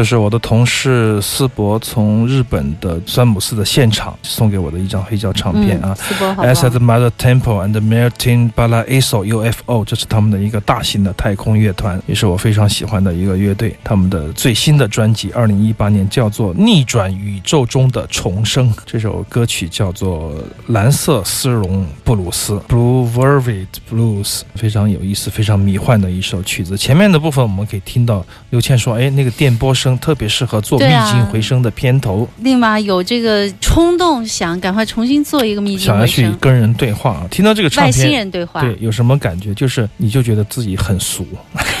这是我的同事思博从日本的詹姆斯的现场送给我的一张黑胶唱片啊。斯波好 As at the Mother Temple and the Melting Balaiso UFO，这是他们的一个大型的太空乐团，也是我非常喜欢的一个乐队。他们的最新的专辑，二零一八年叫做《逆转宇宙中的重生》，这首歌曲叫做《蓝色丝绒布鲁斯》（Blue Velvet Blues），非常有意思、非常迷幻的一首曲子。前面的部分我们可以听到刘倩说：“哎，那个电波声特别适合做密对啊境回声的片头。另外有这个冲动，想赶快重新做一个秘境想要，去跟人对话啊。听到这个唱外星片，人对话。对，有什么感觉？就是你就觉得自己很俗，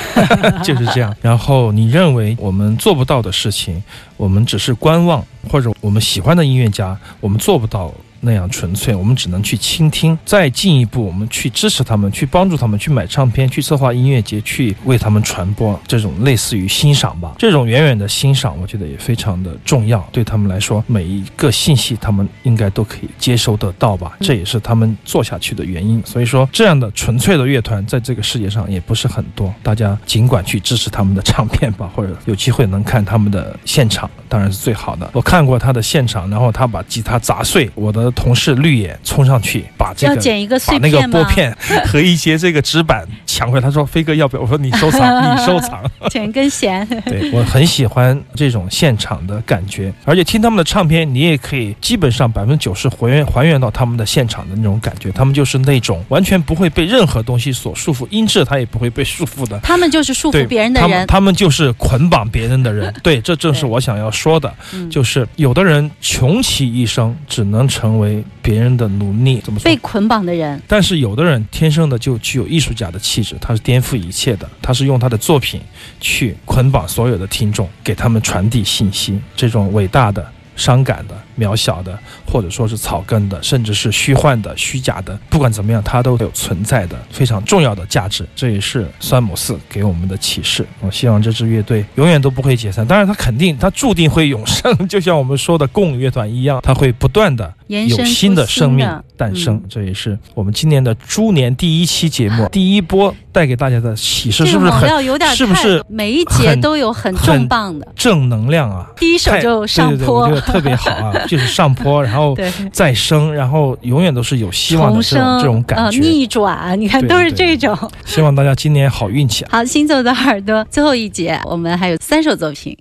就是这样。然后你认为我们做不到的事情，我们只是观望，或者我们喜欢的音乐家，我们做不到。那样纯粹，我们只能去倾听。再进一步，我们去支持他们，去帮助他们，去买唱片，去策划音乐节，去为他们传播。这种类似于欣赏吧，这种远远的欣赏，我觉得也非常的重要。对他们来说，每一个信息他们应该都可以接收得到吧，这也是他们做下去的原因。所以说，这样的纯粹的乐团在这个世界上也不是很多。大家尽管去支持他们的唱片吧，或者有机会能看他们的现场，当然是最好的。我看过他的现场，然后他把吉他砸碎，我的同事绿野冲上去把这要个剪一个碎把那个？拨片 和一些这个纸板抢回来。他说：“飞哥要不要？”我说：“你收藏，你收藏。”剪一根弦。对我很喜欢这种现场的感觉，而且听他们的唱片，你也可以基本上百分之九十还原还原到他们的现场的那种感觉。他们就是那种完全不会被任何东西所束缚，音质他也不会被束缚的。他们就是束缚别人的人。他们他们就是捆绑别人的人。对，这正是我想要说的，嗯就是有的人穷其一生只能成为别人的奴隶，怎么说被？捆绑的人，但是有的人天生的就具有艺术家的气质，他是颠覆一切的，他是用他的作品去捆绑所有的听众，给他们传递信息。这种伟大的、伤感的、渺小的，或者说是草根的，甚至是虚幻的、虚假的，不管怎么样，它都有存在的非常重要的价值。这也是山姆四给我们的启示。我希望这支乐队永远都不会解散，当然，它肯定，它注定会永生，就像我们说的共乐团一样，它会不断的有新的生命诞生。嗯这也是我们今年的猪年第一期节目 第一波带给大家的启示，这个猛是不是很有点是不是每一节都有很很重磅的？正能量啊？第一首就上对对对，坡我觉得特别好啊，就是上坡，然后对，再生，然后永远都是有希望的这种生这种感呃觉。逆转，你看都是这种。希望大家今年好运气啊！好，行走的耳朵最后一节，我们还有三首作品。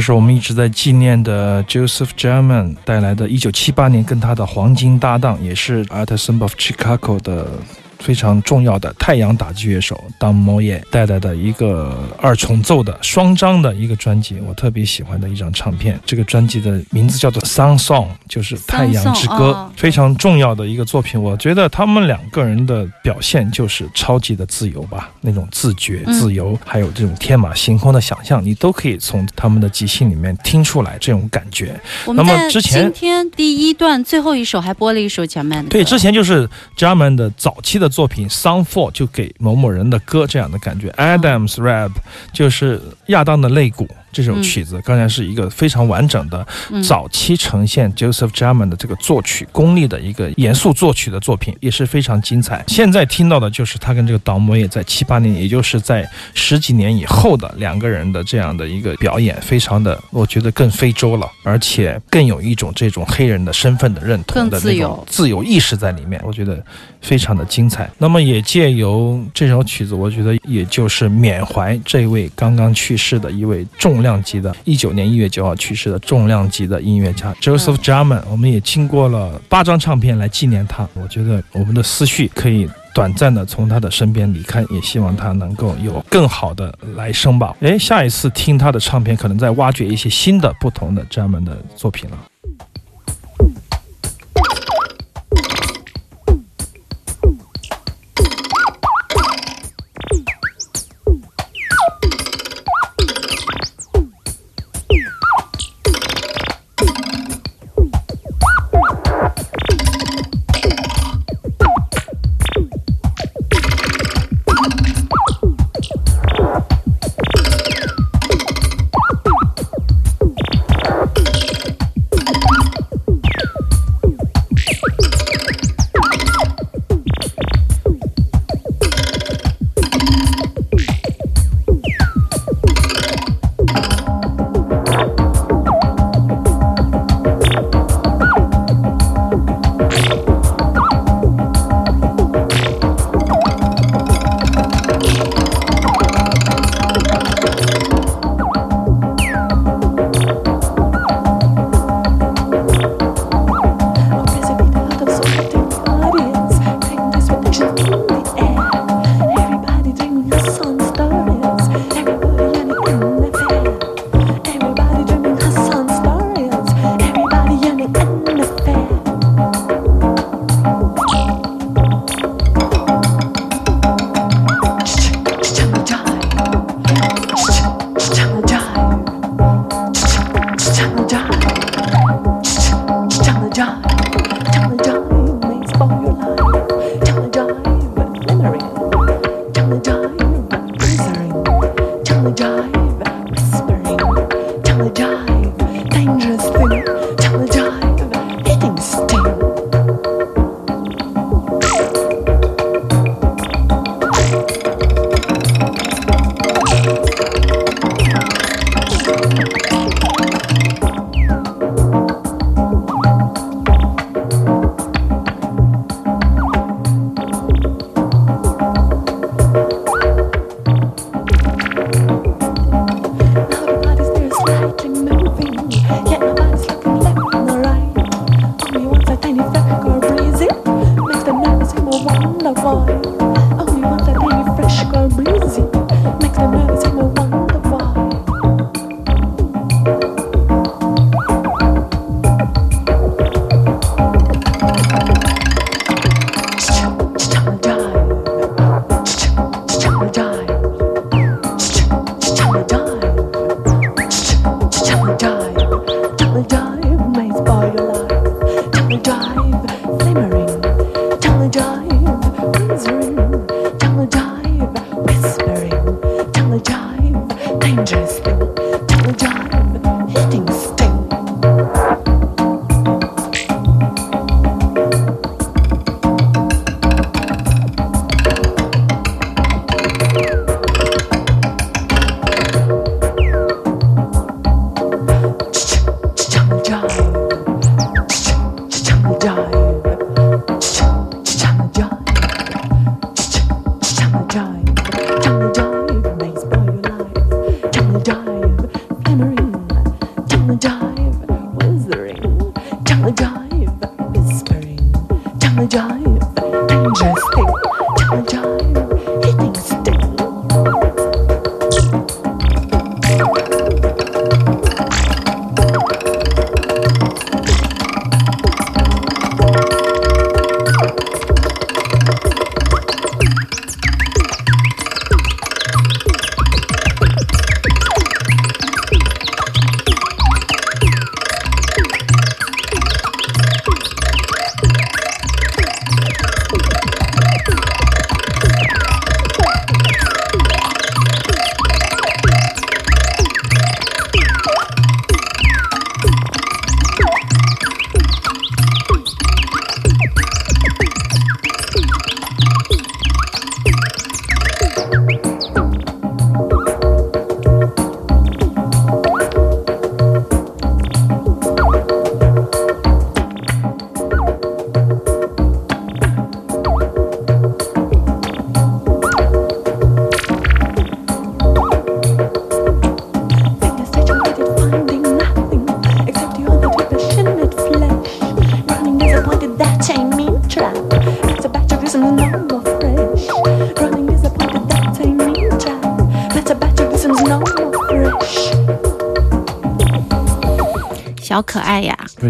这是我们一直在纪念的 Joseph German 带来的一九七八年跟他的黄金搭档，也是 Artisan of Chicago 的非常重要的太阳打击乐手 Don Moye 带来的一个二重奏的双张的一个专辑，我特别喜欢的一张唱片。这个专辑的名字叫做《Sun Song》，就是《太阳之歌》Song，哦非常重要的一个作品。我觉得他们两个人的表现就是超级的自由吧，那种自觉、嗯自由，还有这种天马行空的想象，你都可以从他们的即兴里面听出来这种感觉。那么之前今天第一段最后一首还播了一首前面的歌，对，之前就是 Jarman 的早期的作品《Song for》，就给某某人的歌这样的感觉。Adams Rap 就是亚当的肋骨这首曲子，刚才是一个非常完整的嗯早期呈现 Joseph Jarman 的这个作曲功力的一个严肃作曲的作品，也是非常精彩。现在听到的就是他跟这个导摩也在七八年，也就是在十几年以后的两个人的这样的一个表演，非常的，我觉得更非洲了，而且更有一种这种黑人的身份的认同的那种自由意识在里面，我觉得非常的精彩。那么也借由这首曲子，我觉得也就是缅怀这位刚刚去世的一位重量级的，一九年一月九号去世的重量级的音乐家 Joseph Jarman。我们也经过了八张唱片来纪念他，我觉得我们的思绪可以。短暂的从他的身边离开，也希望他能够有更好的来生吧。哎，下一次听他的唱片，可能在挖掘一些新的、不同的 Jarman 的作品了。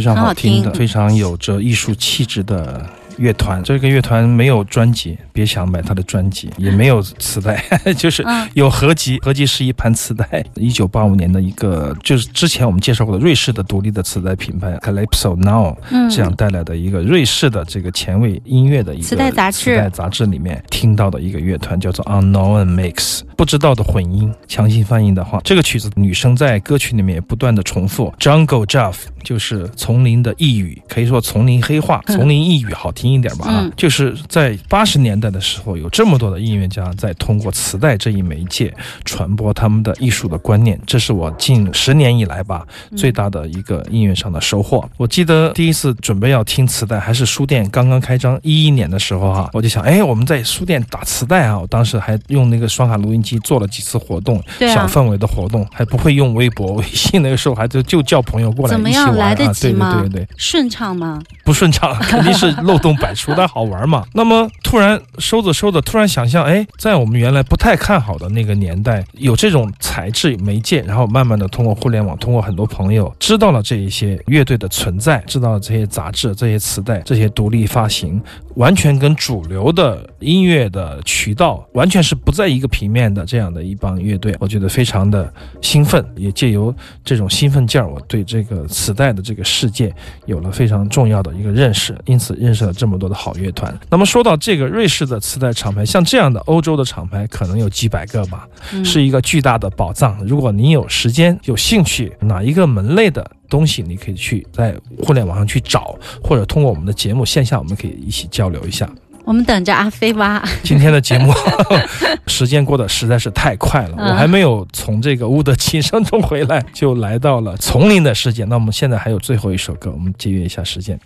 非常很好好听的，听非常有着艺术气质的乐团。这个乐团没有专辑，别想买他的专辑，也没有磁带，就是嗯有合集。合集是一盘磁带，一九八五年的一个，就是之前我们介绍过的瑞士的独立的磁带品牌 Calypso Now 嗯这样带来的一个瑞士的这个前卫音乐的一个磁带杂志磁带杂志里面听到的一个乐团叫做 Unknown Mix，不知道的混音。强行翻译的话，这个曲子女生在歌曲里面也不断的重复 Jungle Jaff，就是丛林的呓语，可以说丛林黑话，丛林呓语好听一点吧啊，嗯就是在八十年代的时候，有这么多的音乐家在通过磁带这一媒介传播他们的艺术的观念，这是我近十年以来吧最大的一个音乐上的收获。我记得第一次准备要听磁带，还是书店刚刚开张一一年的时候哈、我就想，哎，我们在书店打磁带啊，我当时还用那个双卡录音机做了几次活动，小氛围的活动，还不会用微博、微信，那个时候还就就叫朋友过来怎么一起玩啊，对及吗？对对对。顺畅吗？不顺畅，肯定是漏洞百出，但好玩嘛。那么突然收着收着，突然想象，哎，在我们原来不太看好的那个年代，有这种材质媒介，然后慢慢的通过互联网，通过很多朋友知道了这一些乐队的存在，知道了这些杂志、这些磁带、这些独立发行，完全跟主流的音乐的渠道完全是不在一个平面的这样的一帮乐队，我觉得非常的兴奋，也借由这种兴奋劲儿，我对这个磁带的这个世界有了非常重要的一个认识，因此认识了这么多的好乐团。那么说到这个瑞士的磁带厂牌，像这样的欧洲的厂牌可能有几百个吧，嗯是一个巨大的宝藏。如果你有时间、有兴趣，哪一个门类的东西，你可以去在互联网上去找，或者通过我们的节目线下，我们可以一起交流一下。我们等着阿飞吧。今天的节目 时间过得实在是太快了，嗯我还没有从这个乌德琴声中回来，就来到了丛林的世界。那我们现在还有最后一首歌，我们节约一下时间。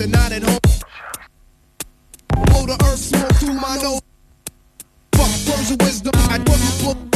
Left the night at home. Blow the earth smoke through my nose. Fuck words of wisdom. I work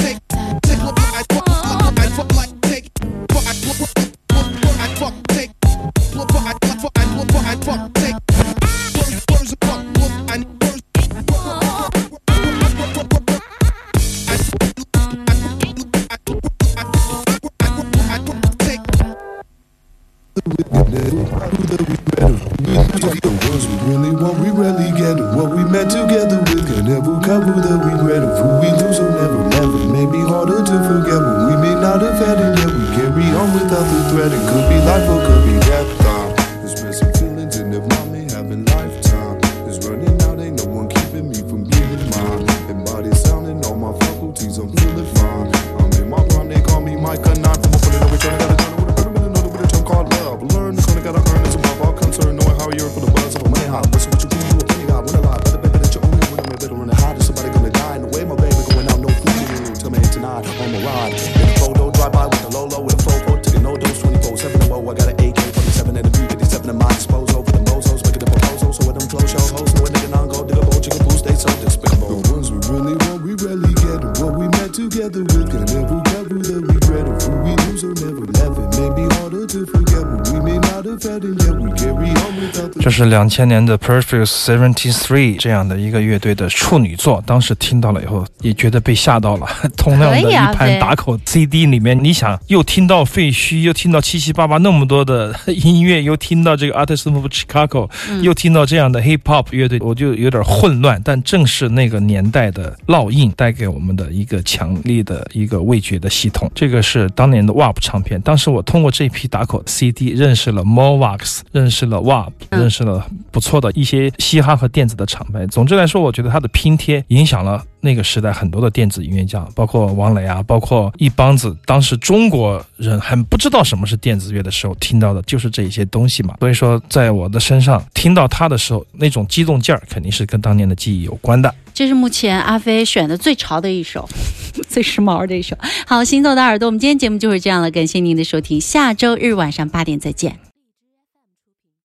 两千年的 Perfect Seventy Three 这样的一个乐队的处女作，当时听到了以后也觉得被吓到了。同样的一盘打口 CD 里面，你想又听到废墟，又听到七七八八那么多的音乐，又听到这个 Artist of Chicago，、又听到这样的 Hip Hop 乐队，我就有点混乱。但正是那个年代的烙印带给我们的一个强力的一个味觉的系统。这个是当年的 WAP 唱片，当时我通过这批打口 CD 认识了 Morvax，认识了 WAP，、嗯认识了不错的一些嘻哈和电子的厂牌。总之来说，我觉得它的拼贴影响了那个时代很多的电子音乐家，包括王磊啊，包括一帮子当时中国人很不知道什么是电子乐的时候听到的就是这一些东西嘛。所以说，在我的身上听到它的时候，那种激动劲儿肯定是跟当年的记忆有关的。这是目前阿飞选的最潮的一首，最时髦的一首。好，行走的耳朵，我们今天节目就是这样了，感谢您的收听，下周日晚上八点再见。